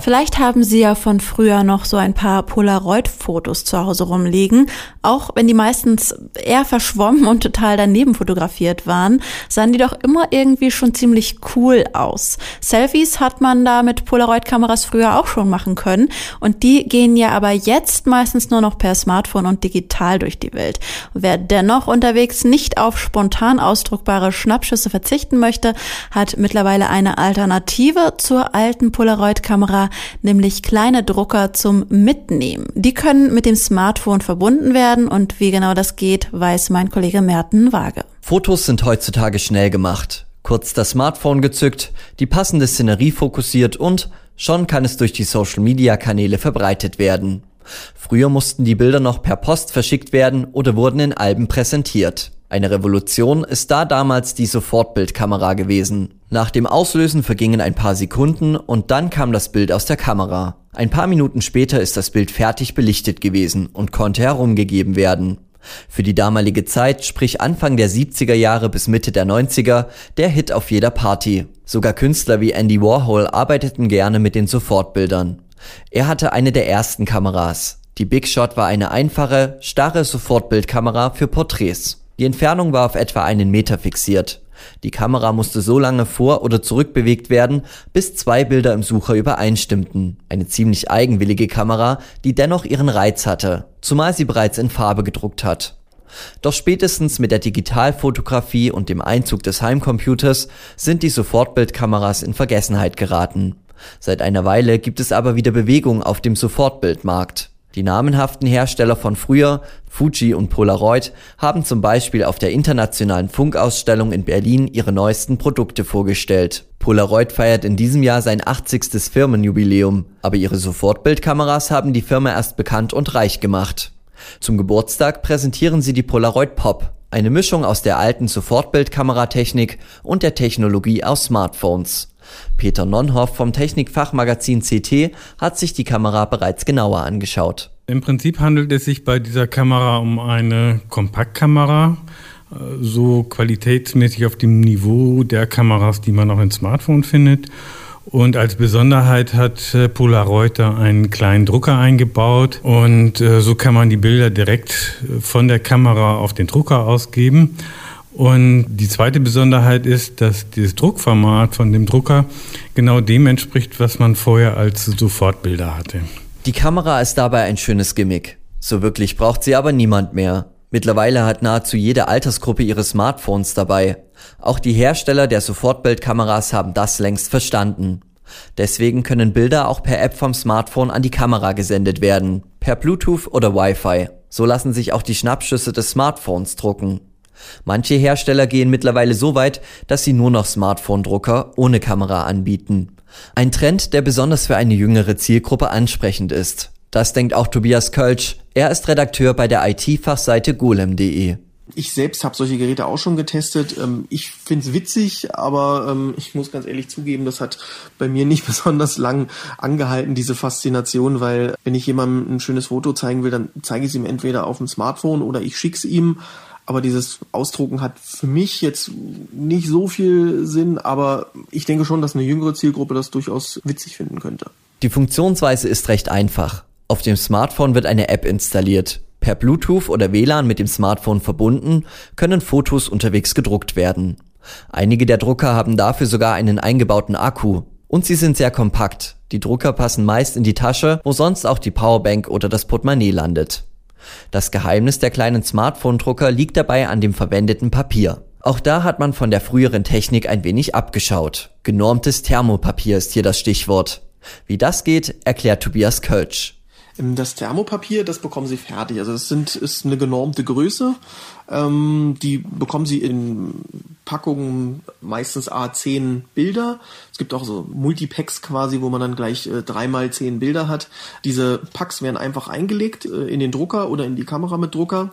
Vielleicht haben Sie ja von früher noch so ein paar Polaroid-Fotos zu Hause rumliegen. Auch wenn die meistens eher verschwommen und total daneben fotografiert waren, sahen die doch immer irgendwie schon ziemlich cool aus. Selfies hat man da mit Polaroid-Kameras früher auch schon machen können. Und die gehen ja aber jetzt meistens nur noch per Smartphone und digital durch die Welt. wer dennoch unterwegs nicht auf spontan ausdruckbare Schnappschüsse verzichten möchte, hat mittlerweile eine Alternative zur alten Polaroid-Kamera nämlich kleine Drucker zum Mitnehmen. Die können mit dem Smartphone verbunden werden und wie genau das geht, weiß mein Kollege Merten Waage. Fotos sind heutzutage schnell gemacht. Kurz das Smartphone gezückt, die passende Szenerie fokussiert und schon kann es durch die Social-Media-Kanäle verbreitet werden. Früher mussten die Bilder noch per Post verschickt werden oder wurden in Alben präsentiert. Eine Revolution ist da damals die Sofortbildkamera gewesen. Nach dem Auslösen vergingen ein paar Sekunden und dann kam das Bild aus der Kamera. Ein paar Minuten später ist das Bild fertig belichtet gewesen und konnte herumgegeben werden. Für die damalige Zeit, sprich Anfang der 70er Jahre bis Mitte der 90er, der Hit auf jeder Party. Sogar Künstler wie Andy Warhol arbeiteten gerne mit den Sofortbildern. Er hatte eine der ersten Kameras. Die Big Shot war eine einfache, starre Sofortbildkamera für Porträts. Die Entfernung war auf etwa einen Meter fixiert. Die Kamera musste so lange vor- oder zurückbewegt werden, bis zwei Bilder im Sucher übereinstimmten. Eine ziemlich eigenwillige Kamera, die dennoch ihren Reiz hatte, zumal sie bereits in Farbe gedruckt hat. Doch spätestens mit der Digitalfotografie und dem Einzug des Heimcomputers sind die Sofortbildkameras in Vergessenheit geraten. Seit einer Weile gibt es aber wieder Bewegung auf dem Sofortbildmarkt. Die namenhaften Hersteller von früher, Fuji und Polaroid, haben zum Beispiel auf der internationalen Funkausstellung in Berlin ihre neuesten Produkte vorgestellt. Polaroid feiert in diesem Jahr sein 80. Firmenjubiläum, aber ihre Sofortbildkameras haben die Firma erst bekannt und reich gemacht. Zum Geburtstag präsentieren sie die Polaroid Pop, eine Mischung aus der alten Sofortbildkameratechnik und der Technologie aus Smartphones. Peter Nonhoff vom Technikfachmagazin CT hat sich die Kamera bereits genauer angeschaut. Im Prinzip handelt es sich bei dieser Kamera um eine Kompaktkamera, äh, so qualitätsmäßig auf dem Niveau der Kameras, die man auch in Smartphone findet. Und als Besonderheit hat äh, Polaroid da einen kleinen Drucker eingebaut und äh, so kann man die Bilder direkt von der Kamera auf den Drucker ausgeben. Und die zweite Besonderheit ist, dass dieses Druckformat von dem Drucker genau dem entspricht, was man vorher als Sofortbilder hatte. Die Kamera ist dabei ein schönes Gimmick. So wirklich braucht sie aber niemand mehr. Mittlerweile hat nahezu jede Altersgruppe ihre Smartphones dabei. Auch die Hersteller der Sofortbildkameras haben das längst verstanden. Deswegen können Bilder auch per App vom Smartphone an die Kamera gesendet werden, per Bluetooth oder Wi-Fi. So lassen sich auch die Schnappschüsse des Smartphones drucken. Manche Hersteller gehen mittlerweile so weit, dass sie nur noch Smartphone-Drucker ohne Kamera anbieten. Ein Trend, der besonders für eine jüngere Zielgruppe ansprechend ist. Das denkt auch Tobias Kölsch. Er ist Redakteur bei der IT-Fachseite golem.de. Ich selbst habe solche Geräte auch schon getestet. Ähm, ich finde es witzig, aber ähm, ich muss ganz ehrlich zugeben, das hat bei mir nicht besonders lang angehalten, diese Faszination, weil wenn ich jemandem ein schönes Foto zeigen will, dann zeige ich es ihm entweder auf dem Smartphone oder ich schicke es ihm aber dieses Ausdrucken hat für mich jetzt nicht so viel Sinn, aber ich denke schon, dass eine jüngere Zielgruppe das durchaus witzig finden könnte. Die Funktionsweise ist recht einfach. Auf dem Smartphone wird eine App installiert. Per Bluetooth oder WLAN mit dem Smartphone verbunden, können Fotos unterwegs gedruckt werden. Einige der Drucker haben dafür sogar einen eingebauten Akku. Und sie sind sehr kompakt. Die Drucker passen meist in die Tasche, wo sonst auch die Powerbank oder das Portemonnaie landet. Das Geheimnis der kleinen Smartphone-Drucker liegt dabei an dem verwendeten Papier. Auch da hat man von der früheren Technik ein wenig abgeschaut. Genormtes Thermopapier ist hier das Stichwort. Wie das geht, erklärt Tobias Kölsch. Das Thermopapier, das bekommen Sie fertig. Also das sind, ist eine genormte Größe. Ähm, die bekommen Sie in Packungen meistens A10 Bilder. Es gibt auch so Multipacks quasi, wo man dann gleich äh, dreimal zehn Bilder hat. Diese Packs werden einfach eingelegt äh, in den Drucker oder in die Kamera mit Drucker.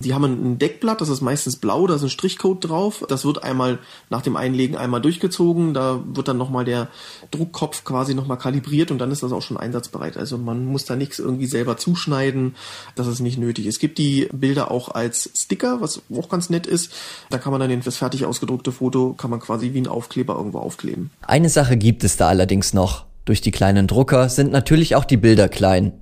Die haben ein Deckblatt, das ist meistens blau, da ist ein Strichcode drauf. Das wird einmal nach dem Einlegen einmal durchgezogen. Da wird dann nochmal der Druckkopf quasi nochmal kalibriert und dann ist das auch schon einsatzbereit. Also man muss da nichts irgendwie selber zuschneiden. Das ist nicht nötig. Es gibt die Bilder auch als Sticker, was auch ganz nett ist. Da kann man dann das fertig ausgedruckte Foto, kann man quasi wie ein Aufkleber irgendwo aufkleben. Eine Sache gibt es da allerdings noch. Durch die kleinen Drucker sind natürlich auch die Bilder klein.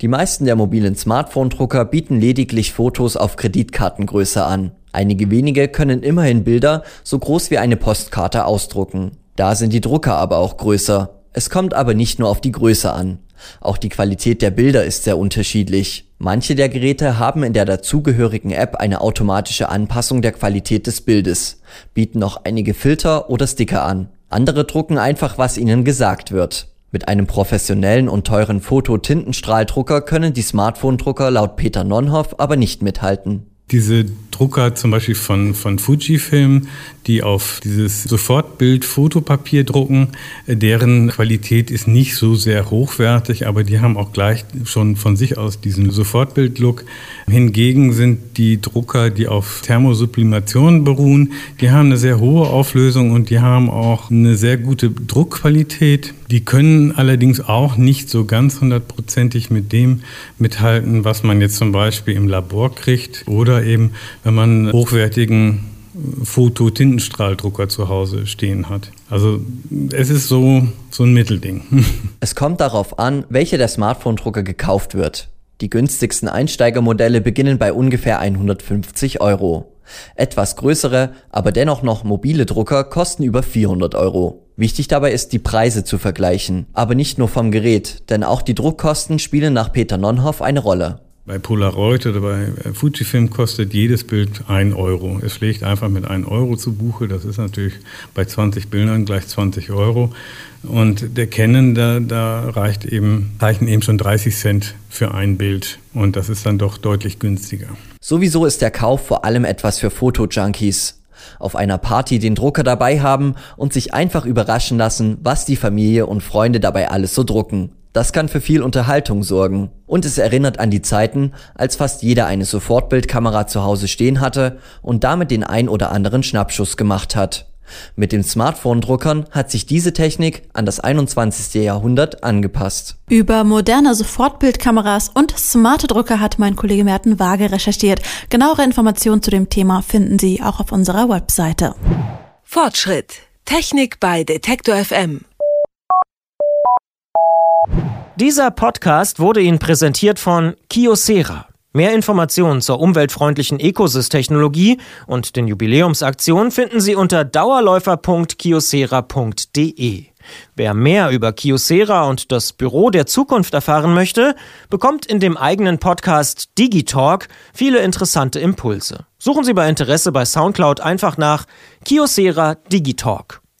Die meisten der mobilen Smartphone-Drucker bieten lediglich Fotos auf Kreditkartengröße an. Einige wenige können immerhin Bilder so groß wie eine Postkarte ausdrucken. Da sind die Drucker aber auch größer. Es kommt aber nicht nur auf die Größe an. Auch die Qualität der Bilder ist sehr unterschiedlich. Manche der Geräte haben in der dazugehörigen App eine automatische Anpassung der Qualität des Bildes, bieten noch einige Filter oder Sticker an. Andere drucken einfach, was ihnen gesagt wird. Mit einem professionellen und teuren Fototintenstrahldrucker können die Smartphone-Drucker laut Peter Nonhoff aber nicht mithalten. Diese Drucker zum Beispiel von, von Fujifilm, die auf dieses Sofortbild-Fotopapier drucken, deren Qualität ist nicht so sehr hochwertig, aber die haben auch gleich schon von sich aus diesen Sofortbild-Look. Hingegen sind die Drucker, die auf Thermosublimation beruhen, die haben eine sehr hohe Auflösung und die haben auch eine sehr gute Druckqualität. Die können allerdings auch nicht so ganz hundertprozentig mit dem mithalten, was man jetzt zum Beispiel im Labor kriegt oder eben wenn man hochwertigen Fototintenstrahldrucker zu Hause stehen hat. Also es ist so, so ein Mittelding. Es kommt darauf an, welcher der Smartphone-Drucker gekauft wird. Die günstigsten Einsteigermodelle beginnen bei ungefähr 150 Euro. Etwas größere, aber dennoch noch mobile Drucker kosten über 400 Euro. Wichtig dabei ist, die Preise zu vergleichen, aber nicht nur vom Gerät, denn auch die Druckkosten spielen nach Peter Nonhoff eine Rolle. Bei Polaroid oder bei äh, Fujifilm kostet jedes Bild ein Euro. Es schlägt einfach mit einem Euro zu Buche. Das ist natürlich bei 20 Bildern gleich 20 Euro. Und der Canon, da, da reicht eben, reichen eben schon 30 Cent für ein Bild. Und das ist dann doch deutlich günstiger. Sowieso ist der Kauf vor allem etwas für Fotojunkies. Auf einer Party den Drucker dabei haben und sich einfach überraschen lassen, was die Familie und Freunde dabei alles so drucken. Das kann für viel Unterhaltung sorgen. Und es erinnert an die Zeiten, als fast jeder eine Sofortbildkamera zu Hause stehen hatte und damit den ein oder anderen Schnappschuss gemacht hat. Mit den Smartphone-Druckern hat sich diese Technik an das 21. Jahrhundert angepasst. Über moderne Sofortbildkameras und smarte Drucker hat mein Kollege Merten Waage recherchiert. Genauere Informationen zu dem Thema finden Sie auch auf unserer Webseite. Fortschritt. Technik bei Detektor FM. Dieser Podcast wurde Ihnen präsentiert von Kiosera. Mehr Informationen zur umweltfreundlichen Ecosys-Technologie und den Jubiläumsaktionen finden Sie unter dauerläufer.kiosera.de. Wer mehr über Kiosera und das Büro der Zukunft erfahren möchte, bekommt in dem eigenen Podcast Digitalk viele interessante Impulse. Suchen Sie bei Interesse bei Soundcloud einfach nach Kiosera Digitalk.